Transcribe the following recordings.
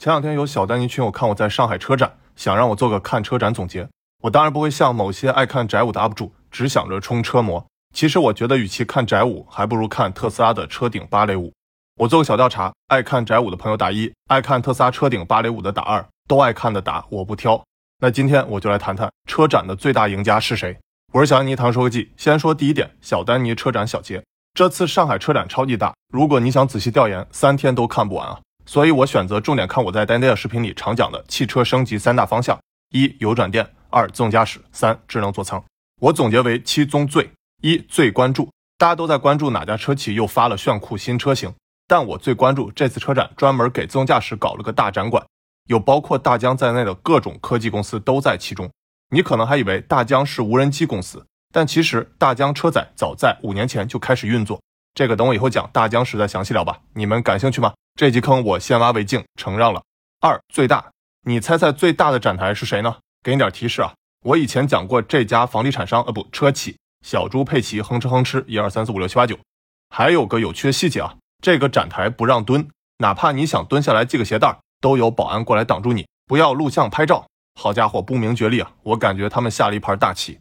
前两天有小丹尼群友看我在上海车展，想让我做个看车展总结。我当然不会像某些爱看宅舞的 UP 主，只想着冲车模。其实我觉得，与其看宅舞，还不如看特斯拉的车顶芭蕾舞。我做个小调查，爱看宅舞的朋友打一，爱看特斯拉车顶芭蕾舞的打二，都爱看的打，我不挑。那今天我就来谈谈车展的最大赢家是谁。我是小丹尼，唐说个记。先说第一点，小丹尼车展小结。这次上海车展超级大，如果你想仔细调研，三天都看不完啊。所以我选择重点看我在 d a n d a 视频里常讲的汽车升级三大方向：一、油转电；二、自动驾驶；三、智能座舱。我总结为七宗罪：一、最关注，大家都在关注哪家车企又发了炫酷新车型，但我最关注这次车展专门给自动驾驶搞了个大展馆，有包括大疆在内的各种科技公司都在其中。你可能还以为大疆是无人机公司，但其实大疆车载早在五年前就开始运作。这个等我以后讲大疆时再详细聊吧。你们感兴趣吗？这级坑我先挖为敬，承让了。二最大，你猜猜最大的展台是谁呢？给你点提示啊，我以前讲过这家房地产商，呃不，车企小猪佩奇哼哧哼哧，一二三四五六七八九。还有个有趣的细节啊，这个展台不让蹲，哪怕你想蹲下来系个鞋带，都有保安过来挡住你，不要录像拍照。好家伙，不明觉厉啊！我感觉他们下了一盘大棋。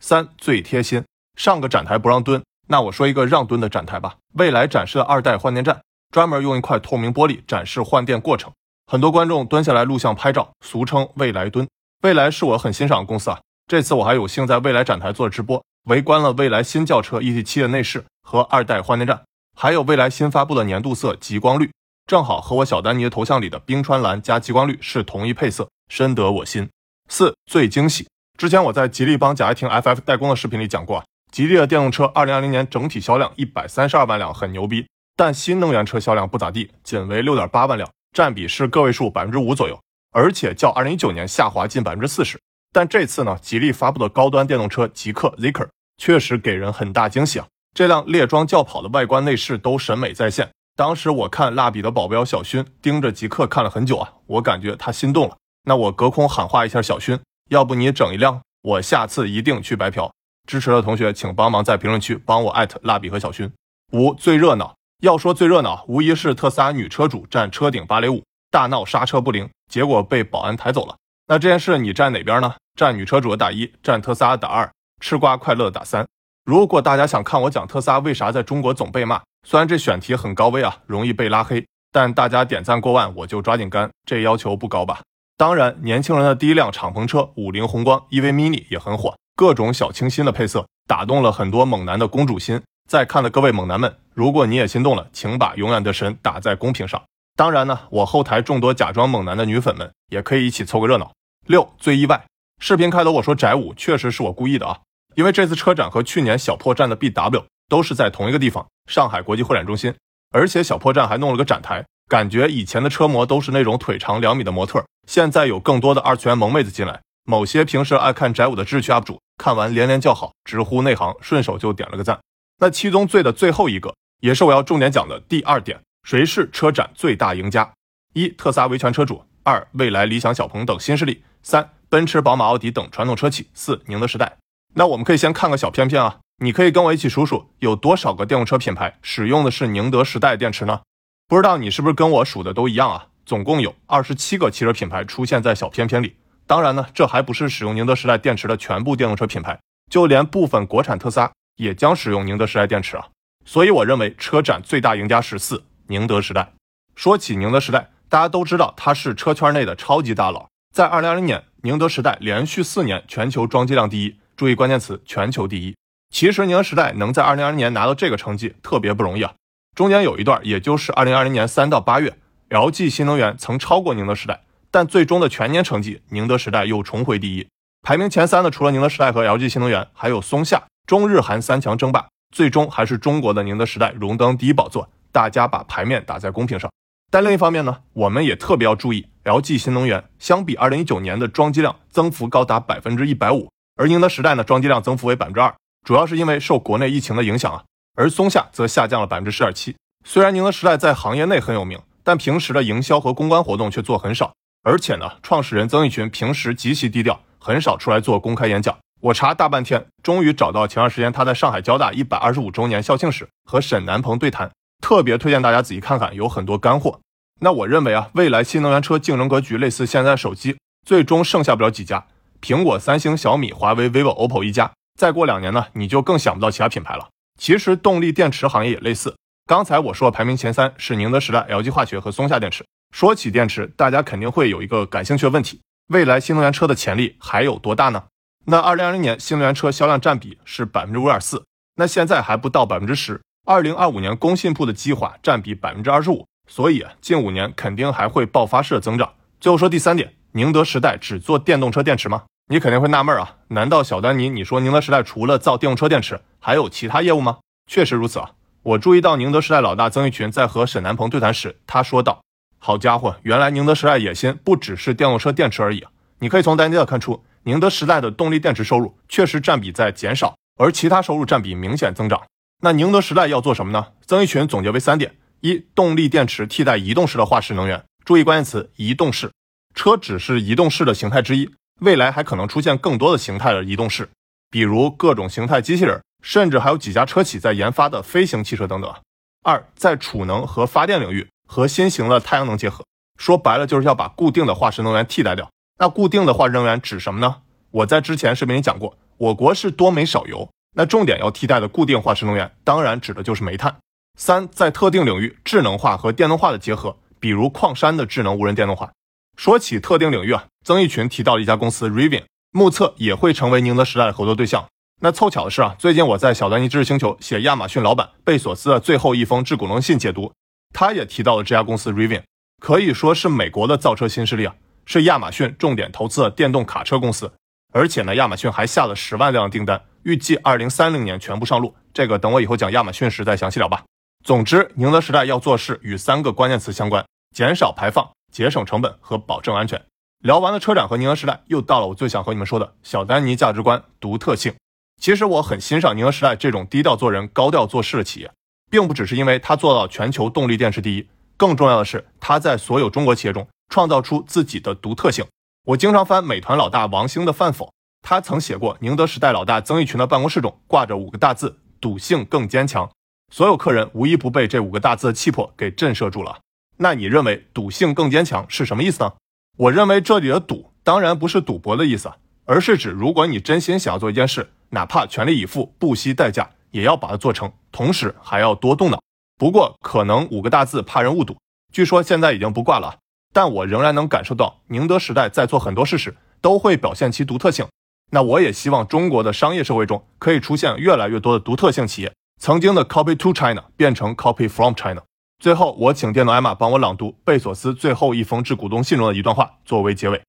三最贴心，上个展台不让蹲。那我说一个让蹲的展台吧，未来展示了二代换电站，专门用一块透明玻璃展示换电过程，很多观众蹲下来录像拍照，俗称未来蹲。未来是我很欣赏的公司啊，这次我还有幸在未来展台做直播，围观了未来新轿车 ET7 的内饰和二代换电站，还有未来新发布的年度色极光绿，正好和我小丹尼的头像里的冰川蓝加极光绿是同一配色，深得我心。四最惊喜，之前我在吉利帮贾跃亭 FF 代工的视频里讲过啊。吉利的电动车，二零二零年整体销量一百三十二万辆，很牛逼。但新能源车销量不咋地，仅为六点八万辆，占比是个位数百分之五左右，而且较二零一九年下滑近百分之四十。但这次呢，吉利发布的高端电动车极氪 Zeekr 确实给人很大惊喜啊！这辆猎装轿跑的外观内饰都审美在线。当时我看蜡笔的保镖小勋盯着极氪看了很久啊，我感觉他心动了。那我隔空喊话一下小勋，要不你整一辆，我下次一定去白嫖。支持的同学，请帮忙在评论区帮我艾特蜡笔和小勋。五最热闹，要说最热闹，无疑是特斯拉女车主站车顶芭蕾舞，大闹刹车不灵，结果被保安抬走了。那这件事你站哪边呢？站女车主的打一，站特斯拉打二，吃瓜快乐的打三。如果大家想看我讲特斯拉为啥在中国总被骂，虽然这选题很高危啊，容易被拉黑，但大家点赞过万我就抓紧干，这要求不高吧？当然，年轻人的第一辆敞篷车五菱宏光 EV Mini 也很火。各种小清新的配色打动了很多猛男的公主心，在看的各位猛男们，如果你也心动了，请把永远的神打在公屏上。当然呢，我后台众多假装猛男的女粉们也可以一起凑个热闹。六最意外，视频开头我说宅舞确实是我故意的啊，因为这次车展和去年小破站的 BW 都是在同一个地方，上海国际会展中心，而且小破站还弄了个展台，感觉以前的车模都是那种腿长两米的模特，现在有更多的二次元萌妹子进来。某些平时爱看宅舞的智趣 UP 主看完连连叫好，直呼内行，顺手就点了个赞。那七宗罪的最后一个，也是我要重点讲的第二点：谁是车展最大赢家？一、特斯拉维权车主；二、未来、理想、小鹏等新势力；三、奔驰、宝马、奥迪等传统车企；四、宁德时代。那我们可以先看个小片片啊，你可以跟我一起数数，有多少个电动车品牌使用的是宁德时代电池呢？不知道你是不是跟我数的都一样啊？总共有二十七个汽车品牌出现在小片片里。当然呢，这还不是使用宁德时代电池的全部电动车品牌，就连部分国产特斯拉也将使用宁德时代电池啊。所以我认为车展最大赢家是四宁德时代。说起宁德时代，大家都知道它是车圈内的超级大佬。在二零二零年，宁德时代连续四年全球装机量第一，注意关键词全球第一。其实宁德时代能在二零二零年拿到这个成绩特别不容易啊。中间有一段，也就是二零二零年三到八月，LG 新能源曾超过宁德时代。但最终的全年成绩，宁德时代又重回第一。排名前三的除了宁德时代和 LG 新能源，还有松下。中日韩三强争霸，最终还是中国的宁德时代荣登第一宝座。大家把牌面打在公屏上。但另一方面呢，我们也特别要注意，LG 新能源相比二零一九年的装机量增幅高达百分之一百五，而宁德时代呢，装机量增幅为百分之二，主要是因为受国内疫情的影响啊。而松下则下降了百分之十点七。虽然宁德时代在行业内很有名，但平时的营销和公关活动却做很少。而且呢，创始人曾轶群平时极其低调，很少出来做公开演讲。我查大半天，终于找到前段时间他在上海交大一百二十五周年校庆时和沈南鹏对谈，特别推荐大家仔细看看，有很多干货。那我认为啊，未来新能源车竞争格局类似现在手机，最终剩下不了几家，苹果、三星、小米、华为、vivo、OPPO 一家。再过两年呢，你就更想不到其他品牌了。其实动力电池行业也类似。刚才我说排名前三是宁德时代、LG 化学和松下电池。说起电池，大家肯定会有一个感兴趣的问题：未来新能源车的潜力还有多大呢？那二零二零年新能源车销量占比是百分之五点四，那现在还不到百分之十。二零二五年工信部的计划占比百分之二十五，所以近五年肯定还会爆发式的增长。最后说第三点，宁德时代只做电动车电池吗？你肯定会纳闷啊，难道小丹尼你说宁德时代除了造电动车电池，还有其他业务吗？确实如此啊。我注意到宁德时代老大曾毓群在和沈南鹏对谈时，他说道：“好家伙，原来宁德时代野心不只是电动车电池而已！你可以从单 a 看出，宁德时代的动力电池收入确实占比在减少，而其他收入占比明显增长。那宁德时代要做什么呢？曾毓群总结为三点：一、动力电池替代移动式的化石能源，注意关键词移动式，车只是移动式的形态之一。”未来还可能出现更多的形态的移动式，比如各种形态机器人，甚至还有几家车企在研发的飞行汽车等等。二，在储能和发电领域和新型的太阳能结合，说白了就是要把固定的化石能源替代掉。那固定的化石能源指什么呢？我在之前视频里讲过，我国是多煤少油，那重点要替代的固定化石能源，当然指的就是煤炭。三，在特定领域智能化和电动化的结合，比如矿山的智能无人电动化。说起特定领域啊，曾轶群提到了一家公司 Rivian，目测也会成为宁德时代的合作对象。那凑巧的是啊，最近我在小丹尼知识星球写亚马逊老板贝索斯的最后一封致股东信解读，他也提到了这家公司 Rivian，可以说是美国的造车新势力啊，是亚马逊重点投资的电动卡车公司。而且呢，亚马逊还下了十万辆订单，预计二零三零年全部上路。这个等我以后讲亚马逊时再详细聊吧。总之，宁德时代要做事与三个关键词相关：减少排放。节省成本和保证安全。聊完了车展和宁德时代，又到了我最想和你们说的小丹尼价值观独特性。其实我很欣赏宁德时代这种低调做人、高调做事的企业，并不只是因为它做到全球动力电池第一，更重要的是它在所有中国企业中创造出自己的独特性。我经常翻美团老大王兴的饭否，他曾写过宁德时代老大曾毓群的办公室中挂着五个大字：赌性更坚强。所有客人无一不被这五个大字的气魄给震慑住了。那你认为赌性更坚强是什么意思呢？我认为这里的赌当然不是赌博的意思，而是指如果你真心想要做一件事，哪怕全力以赴、不惜代价，也要把它做成，同时还要多动脑。不过可能五个大字怕人误读，据说现在已经不挂了，但我仍然能感受到宁德时代在做很多事时都会表现其独特性。那我也希望中国的商业社会中可以出现越来越多的独特性企业，曾经的 copy to China 变成 copy from China。最后，我请电脑艾玛帮我朗读贝索斯最后一封致股东信中的一段话作为结尾。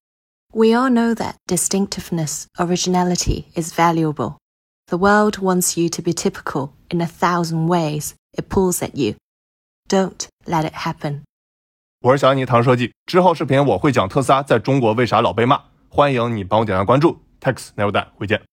We all know that distinctiveness, originality is valuable. The world wants you to be typical in a thousand ways. It pulls at you. Don't let it happen. 我是小安妮，唐设计。之后视频我会讲特斯拉在中国为啥老被骂，欢迎你帮我点赞关注。Tax never die，回见。